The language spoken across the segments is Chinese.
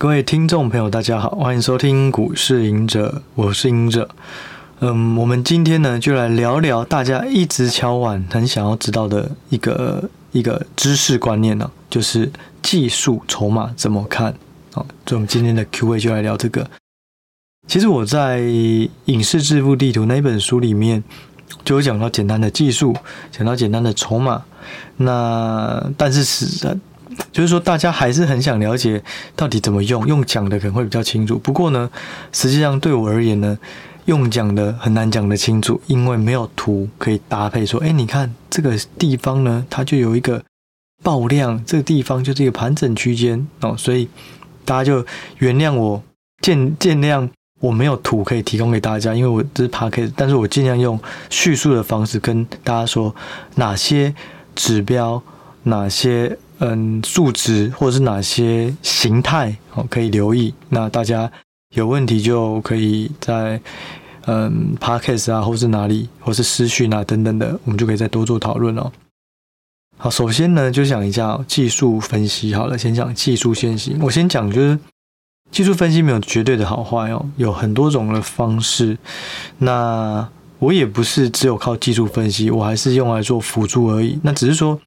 各位听众朋友，大家好，欢迎收听股市赢者，我是赢者。嗯，我们今天呢，就来聊聊大家一直敲碗、很想要知道的一个一个知识观念呢，就是技术筹码怎么看？好，所以我们今天的 Q&A 就来聊这个。其实我在《影视致富地图》那本书里面就有讲到简单的技术，讲到简单的筹码。那但是是。就是说，大家还是很想了解到底怎么用，用讲的可能会比较清楚。不过呢，实际上对我而言呢，用讲的很难讲得清楚，因为没有图可以搭配。说，哎，你看这个地方呢，它就有一个爆量，这个地方就是一个盘整区间哦。所以大家就原谅我，见见谅我没有图可以提供给大家，因为我这是 Podcast，但是我尽量用叙述的方式跟大家说哪些指标，哪些。嗯，数值或者是哪些形态哦，可以留意。那大家有问题就可以在嗯 Podcast 啊，或是哪里，或是私讯啊等等的，我们就可以再多做讨论哦。好，首先呢，就讲一下技术分析。好了，先讲技术先行。我先讲，就是技术分析没有绝对的好坏哦，有很多种的方式。那我也不是只有靠技术分析，我还是用来做辅助而已。那只是说。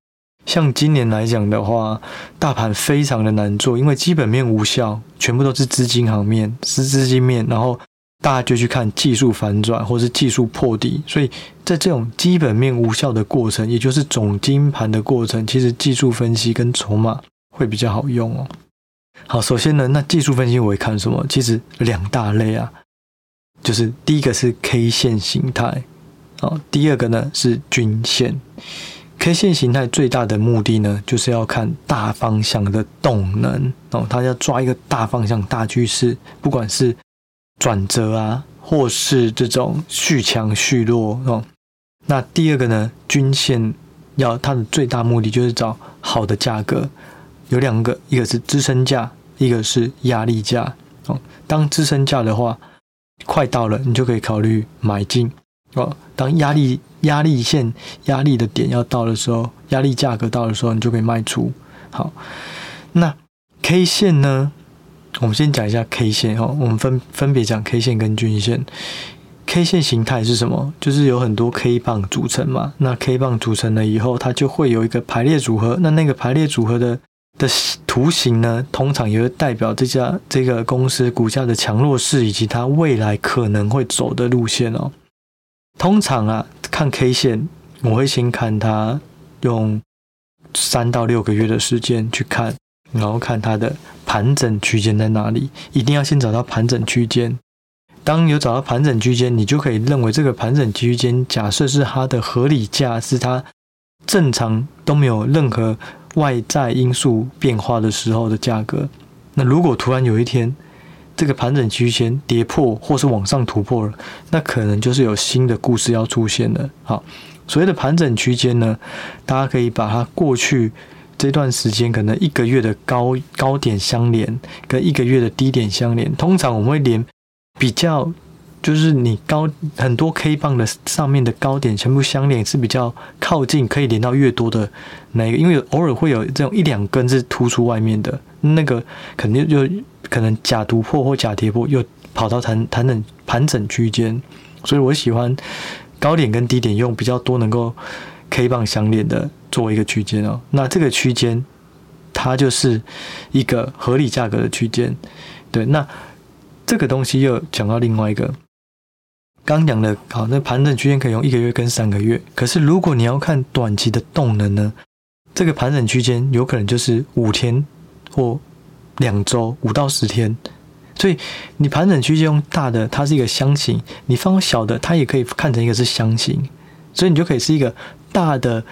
像今年来讲的话，大盘非常的难做，因为基本面无效，全部都是资金行面，是资金面，然后大家就去看技术反转或是技术破底，所以在这种基本面无效的过程，也就是总经盘的过程，其实技术分析跟筹码会比较好用哦。好，首先呢，那技术分析我会看什么？其实两大类啊，就是第一个是 K 线形态，哦，第二个呢是均线。K 线形态最大的目的呢，就是要看大方向的动能哦，它要抓一个大方向、大趋势，不管是转折啊，或是这种续强续弱哦。那第二个呢，均线要它的最大目的就是找好的价格，有两个，一个是支撑价，一个是压力价哦。当支撑价的话快到了，你就可以考虑买进哦。当压力压力线压力的点要到的时候，压力价格到的时候，你就可以卖出。好，那 K 线呢？我们先讲一下 K 线哈。我们分分别讲 K 线跟均线。K 线形态是什么？就是有很多 K 棒组成嘛。那 K 棒组成了以后，它就会有一个排列组合。那那个排列组合的的图形呢，通常也会代表这家这个公司股价的强弱势以及它未来可能会走的路线哦。通常啊，看 K 线，我会先看它用三到六个月的时间去看，然后看它的盘整区间在哪里。一定要先找到盘整区间。当有找到盘整区间，你就可以认为这个盘整区间，假设是它的合理价，是它正常都没有任何外在因素变化的时候的价格。那如果突然有一天，这个盘整区间跌破，或是往上突破了，那可能就是有新的故事要出现了。好，所谓的盘整区间呢，大家可以把它过去这段时间可能一个月的高高点相连，跟一个月的低点相连。通常我们会连比较，就是你高很多 K 棒的上面的高点全部相连，是比较靠近，可以连到越多的那个，因为偶尔会有这种一两根是突出外面的，那个肯定就。可能假突破或假跌破，又跑到盘盘整盘整区间，所以我喜欢高点跟低点用比较多能够 K 棒相连的作为一个区间哦。那这个区间它就是一个合理价格的区间。对，那这个东西又讲到另外一个，刚讲的好，那盘整区间可以用一个月跟三个月。可是如果你要看短期的动能呢，这个盘整区间有可能就是五天或。两周五到十天，所以你盘整区间用大的，它是一个箱型；你放小的，它也可以看成一个是箱型。所以你就可以是一个大的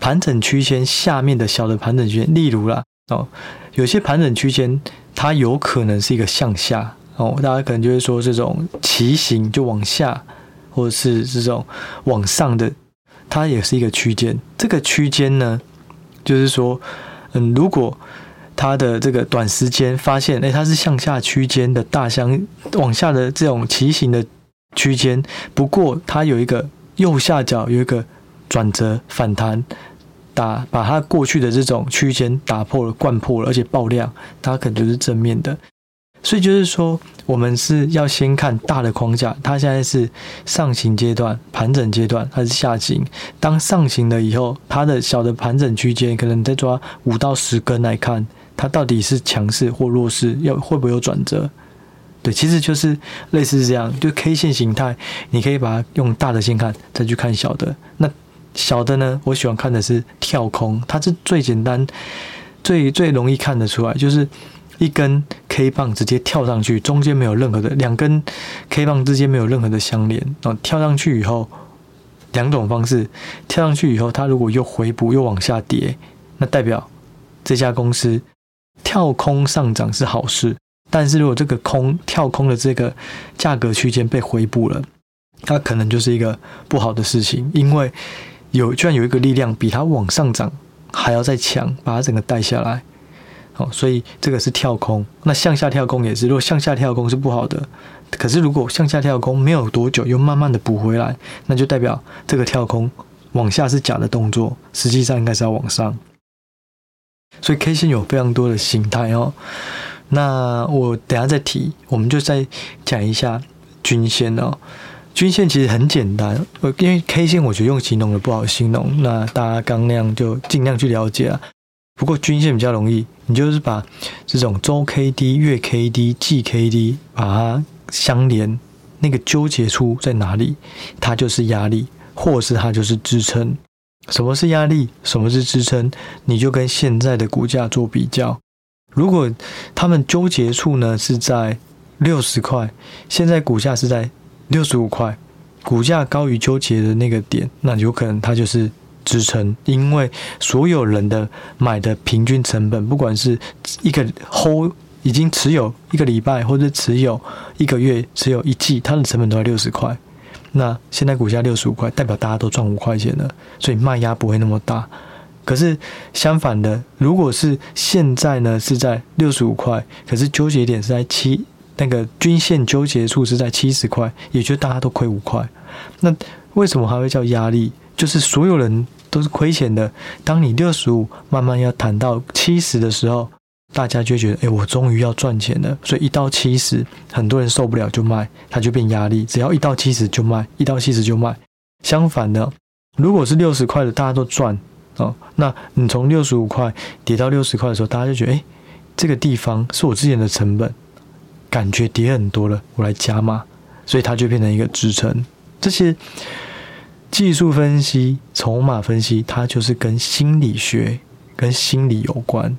盘整区间下面的小的盘整区间。例如啦，哦，有些盘整区间它有可能是一个向下哦，大家可能就会说这种旗形就往下，或者是这种往上的，它也是一个区间。这个区间呢，就是说，嗯，如果它的这个短时间发现，哎，它是向下区间的大箱往下的这种旗形的区间，不过它有一个右下角有一个转折反弹，打把它过去的这种区间打破了、灌破了，而且爆量，它可能就是正面的。所以就是说，我们是要先看大的框架，它现在是上行阶段、盘整阶段还是下行？当上行了以后，它的小的盘整区间，可能再抓五到十根来看，它到底是强势或弱势，要会不会有转折？对，其实就是类似这样，就 K 线形态，你可以把它用大的先看，再去看小的。那小的呢，我喜欢看的是跳空，它是最简单、最最容易看得出来，就是。一根 K 棒直接跳上去，中间没有任何的两根 K 棒之间没有任何的相连，然后跳上去以后，两种方式，跳上去以后，它如果又回补又往下跌，那代表这家公司跳空上涨是好事。但是如果这个空跳空的这个价格区间被回补了，它可能就是一个不好的事情，因为有居然有一个力量比它往上涨还要再强，把它整个带下来。哦，所以这个是跳空，那向下跳空也是。如果向下跳空是不好的，可是如果向下跳空没有多久又慢慢的补回来，那就代表这个跳空往下是假的动作，实际上应该是要往上。所以 K 线有非常多的形态哦。那我等下再提，我们就再讲一下均线哦。均线其实很简单，呃因为 K 线我觉得用形容的不好形容，那大家刚那样就尽量去了解啊。不过均线比较容易，你就是把这种周 K D、月 K D、季 K D 把它相连，那个纠结处在哪里，它就是压力，或是它就是支撑。什么是压力？什么是支撑？你就跟现在的股价做比较。如果他们纠结处呢是在六十块，现在股价是在六十五块，股价高于纠结的那个点，那有可能它就是。支撑，因为所有人的买的平均成本，不管是一个 hold 已经持有一个礼拜，或者持有一个月、持有一季，它的成本都在六十块。那现在股价六十五块，代表大家都赚五块钱了，所以卖压不会那么大。可是相反的，如果是现在呢是在六十五块，可是纠结点是在七，那个均线纠结处是在七十块，也就大家都亏五块。那为什么还会叫压力？就是所有人。都是亏钱的。当你六十五慢慢要谈到七十的时候，大家就觉得，哎，我终于要赚钱了。所以一到七十，很多人受不了就卖，它就变压力。只要一到七十就卖，一到七十就卖。相反的，如果是六十块的，大家都赚哦。那你从六十五块跌到六十块的时候，大家就觉得，哎，这个地方是我之前的成本，感觉跌很多了，我来加码，所以它就变成一个支撑。这些。技术分析、筹码分析，它就是跟心理学、跟心理有关。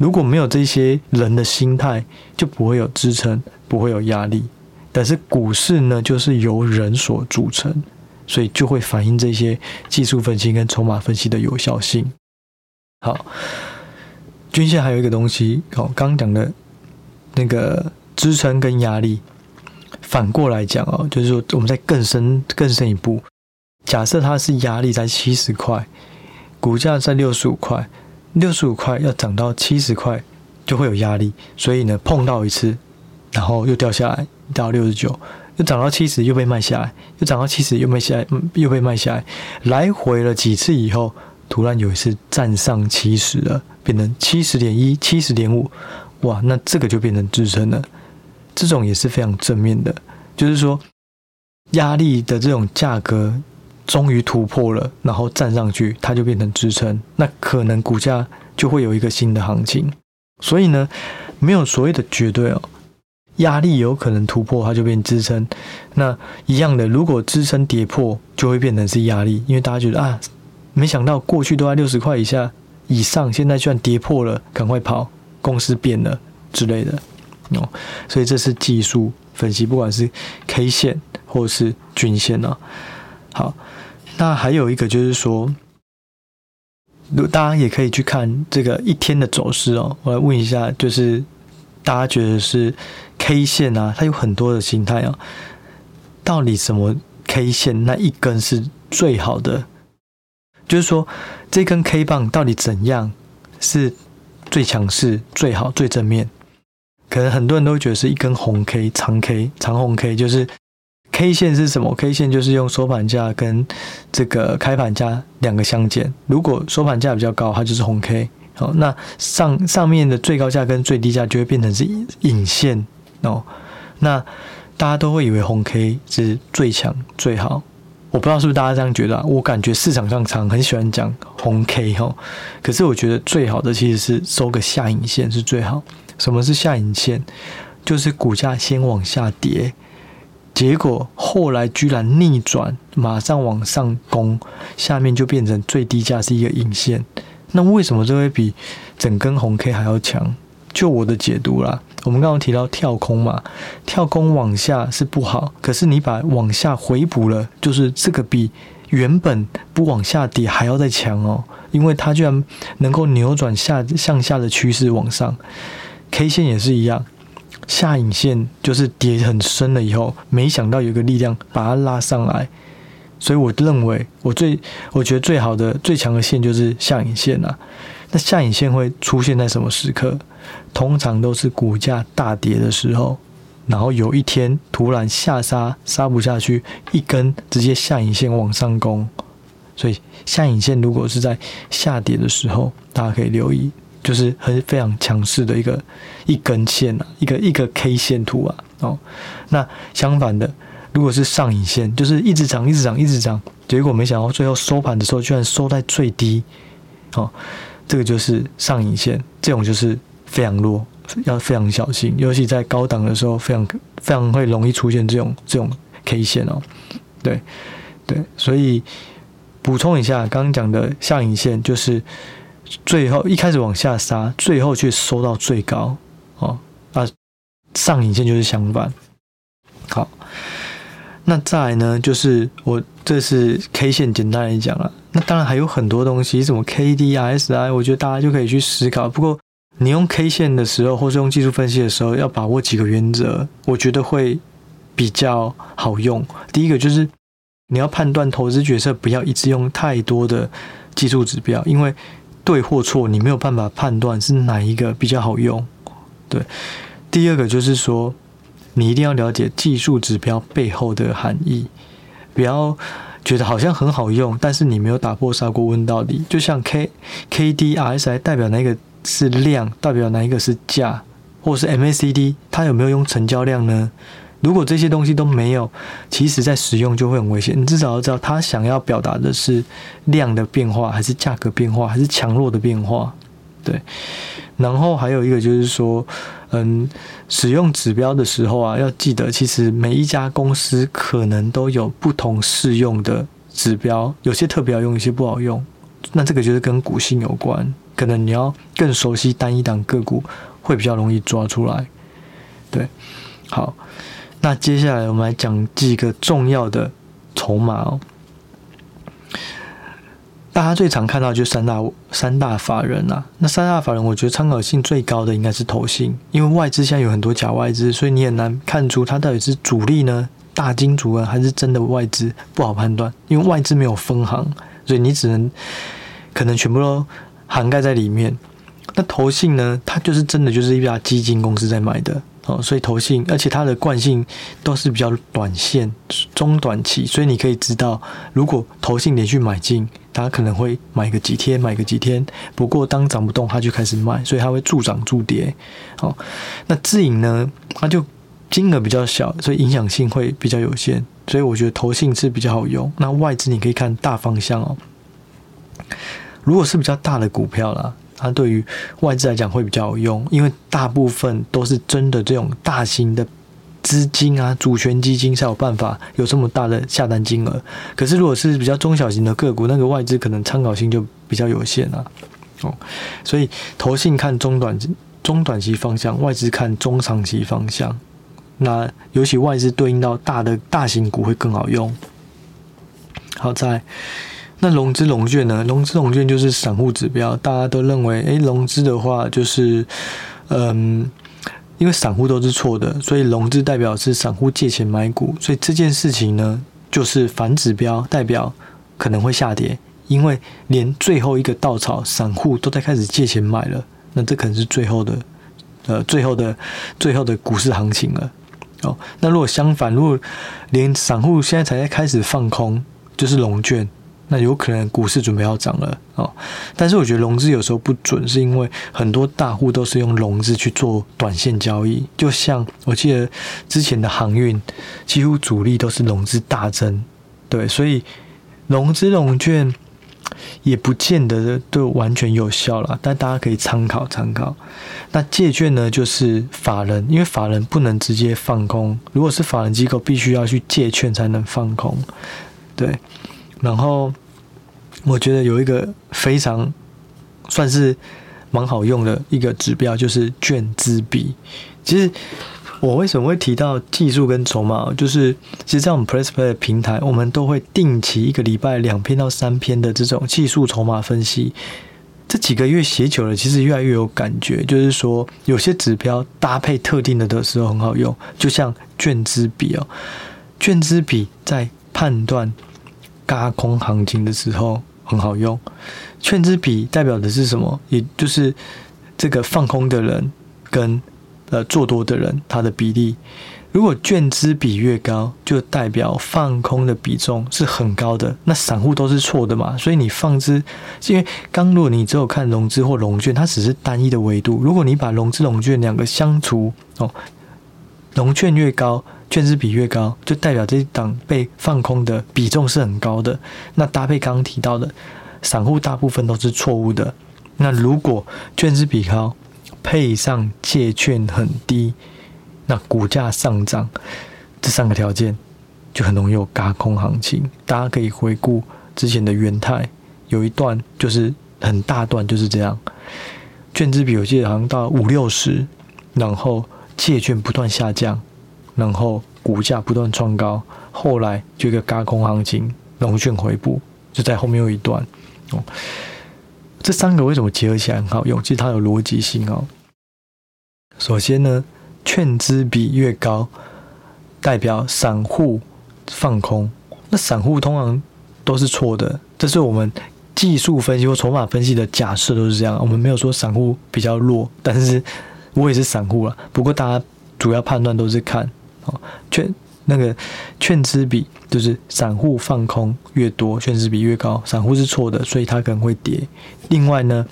如果没有这些人的心态，就不会有支撑，不会有压力。但是股市呢，就是由人所组成，所以就会反映这些技术分析跟筹码分析的有效性。好，均线还有一个东西，哦，刚讲的那个支撑跟压力，反过来讲哦，就是说我们再更深、更深一步。假设它是压力在七十块，股价在六十五块，六十五块要涨到七十块就会有压力，所以呢，碰到一次，然后又掉下来到六十九，又涨到七十又被卖下来，又涨到七十又卖下来，又被卖下来，来回了几次以后，突然有一次站上七十了，变成七十点一、七十点五，哇，那这个就变成支撑了，这种也是非常正面的，就是说压力的这种价格。终于突破了，然后站上去，它就变成支撑，那可能股价就会有一个新的行情。所以呢，没有所谓的绝对哦，压力有可能突破，它就变支撑。那一样的，如果支撑跌破，就会变成是压力，因为大家觉得啊，没想到过去都在六十块以下以上，现在居然跌破了，赶快跑，公司变了之类的哦。所以这是技术分析，不管是 K 线或是均线啊。好。那还有一个就是说，如大家也可以去看这个一天的走势哦。我来问一下，就是大家觉得是 K 线啊，它有很多的形态啊，到底什么 K 线那一根是最好的？就是说，这根 K 棒到底怎样是最强势、最好、最正面？可能很多人都觉得是一根红 K、长 K、长红 K，就是 K 线是什么？K 线就是用收盘价跟这个开盘价两个相减，如果收盘价比较高，它就是红 K。好，那上上面的最高价跟最低价就会变成是影线哦。那大家都会以为红 K 是最强最好，我不知道是不是大家这样觉得啊？我感觉市场上常很喜欢讲红 K 哈，可是我觉得最好的其实是收个下影线是最好。什么是下影线？就是股价先往下跌，结果后来居然逆转，马上往上攻，下面就变成最低价是一个影线。那为什么这会比整根红 K 还要强？就我的解读啦，我们刚刚提到跳空嘛，跳空往下是不好，可是你把往下回补了，就是这个比原本不往下跌还要再强哦，因为它居然能够扭转下向下的趋势往上，K 线也是一样，下影线就是跌很深了以后，没想到有个力量把它拉上来。所以我认为，我最我觉得最好的最强的线就是下影线啊。那下影线会出现在什么时刻？通常都是股价大跌的时候，然后有一天突然下杀杀不下去，一根直接下影线往上攻。所以下影线如果是在下跌的时候，大家可以留意，就是很非常强势的一个一根线啊，一个一个 K 线图啊。哦，那相反的。如果是上影线，就是一直涨，一直涨，一直涨，结果没想到最后收盘的时候居然收在最低，哦，这个就是上影线，这种就是非常弱，要非常小心，尤其在高档的时候，非常非常会容易出现这种这种 K 线哦，对对，所以补充一下，刚刚讲的下影线就是最后一开始往下杀，最后却收到最高，哦，那上影线就是相反，好。那再来呢，就是我这是 K 线，简单来讲了。那当然还有很多东西，什么 KD、RSI，我觉得大家就可以去思考。不过你用 K 线的时候，或是用技术分析的时候，要把握几个原则，我觉得会比较好用。第一个就是你要判断投资决策，不要一直用太多的技术指标，因为对或错，你没有办法判断是哪一个比较好用。对，第二个就是说。你一定要了解技术指标背后的含义，不要觉得好像很好用，但是你没有打破砂锅问到底。就像 K K D R S I 代表哪一个是量，代表哪一个是价，或是 M A C D 它有没有用成交量呢？如果这些东西都没有，其实在使用就会很危险。你至少要知道它想要表达的是量的变化，还是价格变化，还是强弱的变化。对，然后还有一个就是说，嗯，使用指标的时候啊，要记得，其实每一家公司可能都有不同适用的指标，有些特别好用，有些不好用。那这个就是跟股性有关，可能你要更熟悉单一档个股，会比较容易抓出来。对，好，那接下来我们来讲几个重要的筹码哦。大家最常看到就三大三大法人呐、那三大法人我觉得参考性最高的应该是投信，因为外资现在有很多假外资，所以你很难看出它到底是主力呢、大金主啊，还是真的外资，不好判断，因为外资没有分行，所以你只能可能全部都涵盖在里面。那投信呢，它就是真的就是一家基金公司在买的。所以投信，而且它的惯性都是比较短线、中短期，所以你可以知道，如果投信连续买进，它可能会买个几天，买个几天。不过当涨不动，它就开始卖，所以它会助涨助跌。好，那自营呢，它就金额比较小，所以影响性会比较有限。所以我觉得投信是比较好用。那外资你可以看大方向哦，如果是比较大的股票啦。它对于外资来讲会比较有用，因为大部分都是真的这种大型的资金啊，主权基金才有办法有这么大的下单金额。可是如果是比较中小型的个股，那个外资可能参考性就比较有限啊。哦，所以投信看中短中短期方向，外资看中长期方向。那尤其外资对应到大的大型股会更好用。好在。那融资融券呢？融资融券就是散户指标，大家都认为，诶，融资的话就是，嗯，因为散户都是错的，所以融资代表是散户借钱买股，所以这件事情呢，就是反指标，代表可能会下跌，因为连最后一个稻草，散户都在开始借钱买了，那这可能是最后的，呃，最后的最后的股市行情了。哦。那如果相反，如果连散户现在才在开始放空，就是融券。那有可能股市准备要涨了哦，但是我觉得融资有时候不准，是因为很多大户都是用融资去做短线交易，就像我记得之前的航运，几乎主力都是融资大增，对，所以融资融券也不见得都完全有效了，但大家可以参考参考。那借券呢，就是法人，因为法人不能直接放空，如果是法人机构，必须要去借券才能放空，对。然后我觉得有一个非常算是蛮好用的一个指标，就是卷资比。其实我为什么会提到技术跟筹码？就是其实，在我们 PressPlay 的平台，我们都会定期一个礼拜两篇到三篇的这种技术筹码分析。这几个月写久了，其实越来越有感觉。就是说，有些指标搭配特定的的时候很好用，就像卷资比哦，卷资比在判断。轧空行情的时候很好用，券资比代表的是什么？也就是这个放空的人跟呃做多的人他的比例。如果券资比越高，就代表放空的比重是很高的。那散户都是错的嘛？所以你放资，因为刚如果你只有看融资或融券，它只是单一的维度。如果你把融资融券两个相除哦，融券越高。券资比越高，就代表这一档被放空的比重是很高的。那搭配刚刚提到的，散户大部分都是错误的。那如果券资比高，配上借券很低，那股价上涨，这三个条件就很容易有轧空行情。大家可以回顾之前的元泰，有一段就是很大段就是这样，券资比我记得好像到五六十，然后借券不断下降。然后股价不断创高，后来就一个轧空行情，融券回补，就在后面有一段哦。这三个为什么结合起来很好用？其实它有逻辑性哦。首先呢，券资比越高，代表散户放空，那散户通常都是错的。这是我们技术分析或筹码分析的假设都是这样。我们没有说散户比较弱，但是我也是散户了。不过大家主要判断都是看哦。券那个券资比就是散户放空越多，券资比越高，散户是错的，所以它可能会跌。另外呢，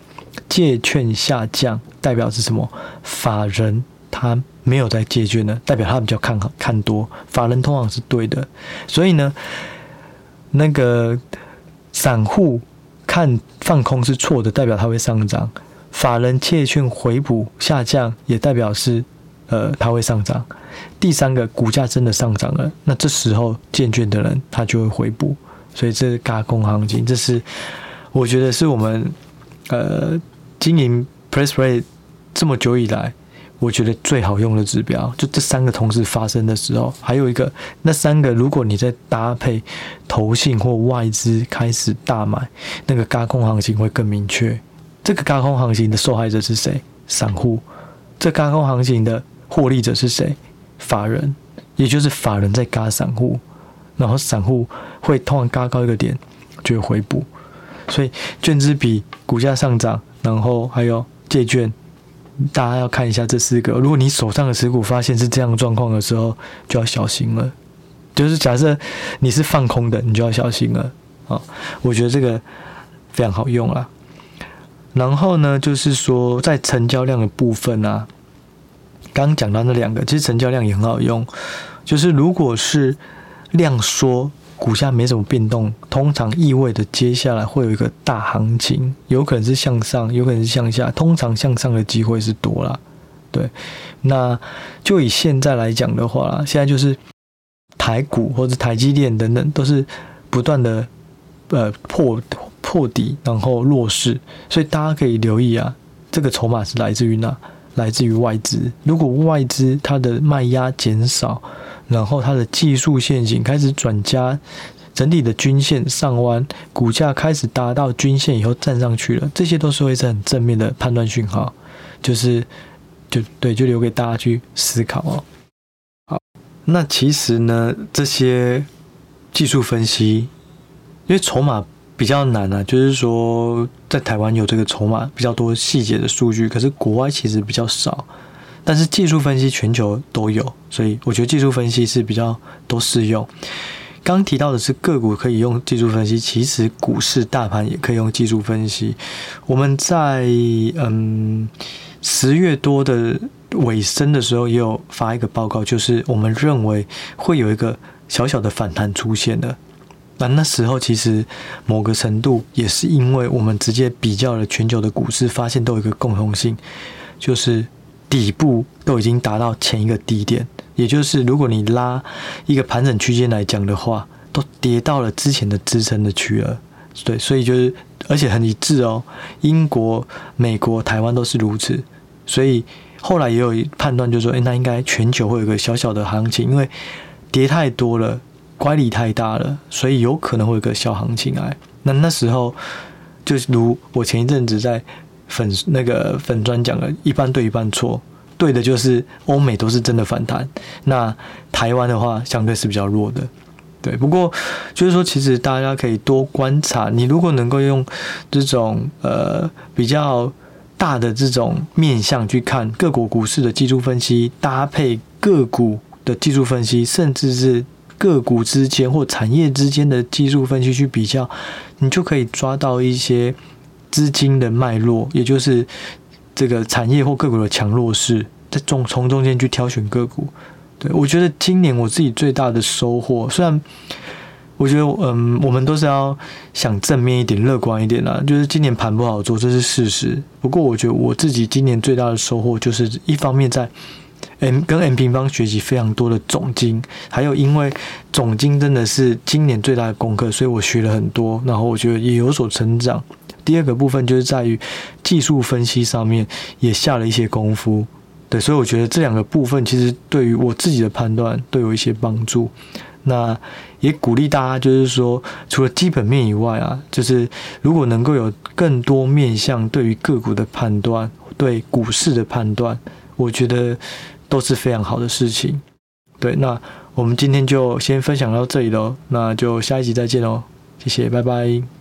借券下降代表是什么？法人他没有在借券呢，代表他比较看好看多。法人通常是对的，所以呢，那个散户看放空是错的，代表它会上涨。法人借券回补下降，也代表是呃它会上涨。第三个股价真的上涨了，那这时候建券的人他就会回补，所以这是轧空行情，这是我觉得是我们呃经营 PressPlay 这么久以来，我觉得最好用的指标。就这三个同时发生的时候，还有一个那三个，如果你在搭配投信或外资开始大买，那个轧空行情会更明确。这个高空行情的受害者是谁？散户。这高空行情的获利者是谁？法人，也就是法人在轧散户，然后散户会通常轧高一个点就会回补，所以券资比股价上涨，然后还有借券，大家要看一下这四个。如果你手上的持股发现是这样状况的时候，就要小心了。就是假设你是放空的，你就要小心了啊！我觉得这个非常好用啦。然后呢，就是说在成交量的部分啊。刚讲到那两个，其实成交量也很好用。就是如果是量缩，股价没什么变动，通常意味着接下来会有一个大行情，有可能是向上，有可能是向下。通常向上的机会是多了。对，那就以现在来讲的话，现在就是台股或者台积电等等都是不断的呃破破底，然后弱势，所以大家可以留意啊，这个筹码是来自于哪？来自于外资，如果外资它的卖压减少，然后它的技术陷阱开始转加，整体的均线上弯，股价开始达到均线以后站上去了，这些都是会是很正面的判断讯号，就是就对，就留给大家去思考哦。好，那其实呢，这些技术分析，因为筹码。比较难啊，就是说在台湾有这个筹码比较多细节的数据，可是国外其实比较少。但是技术分析全球都有，所以我觉得技术分析是比较都适用。刚提到的是个股可以用技术分析，其实股市大盘也可以用技术分析。我们在嗯十月多的尾声的时候，也有发一个报告，就是我们认为会有一个小小的反弹出现的。那那时候其实某个程度也是因为我们直接比较了全球的股市，发现都有一个共同性，就是底部都已经达到前一个低点。也就是，如果你拉一个盘整区间来讲的话，都跌到了之前的支撑的区了。对，所以就是，而且很一致哦。英国、美国、台湾都是如此。所以后来也有判断，就是说，哎，那应该全球会有一个小小的行情，因为跌太多了，乖离太大了，所以有可能会有个小行情来。那那时候，就如我前一阵子在粉那个粉砖讲的，一半对，一半错。对的，就是欧美都是真的反弹，那台湾的话相对是比较弱的。对，不过就是说，其实大家可以多观察，你如果能够用这种呃比较大的这种面向去看各国股市的技术分析，搭配个股的技术分析，甚至是个股之间或产业之间的技术分析去比较，你就可以抓到一些资金的脉络，也就是。这个产业或个股的强弱势，在中从中间去挑选个股，对，我觉得今年我自己最大的收获，虽然我觉得嗯，我们都是要想正面一点、乐观一点啦，就是今年盘不好做，这是事实。不过我觉得我自己今年最大的收获，就是一方面在 M 跟 M 平方学习非常多的总经，还有因为总经真的是今年最大的功课，所以我学了很多，然后我觉得也有所成长。第二个部分就是在于技术分析上面也下了一些功夫，对，所以我觉得这两个部分其实对于我自己的判断都有一些帮助。那也鼓励大家，就是说除了基本面以外啊，就是如果能够有更多面向对于个股的判断，对股市的判断，我觉得都是非常好的事情。对，那我们今天就先分享到这里喽，那就下一集再见喽，谢谢，拜拜。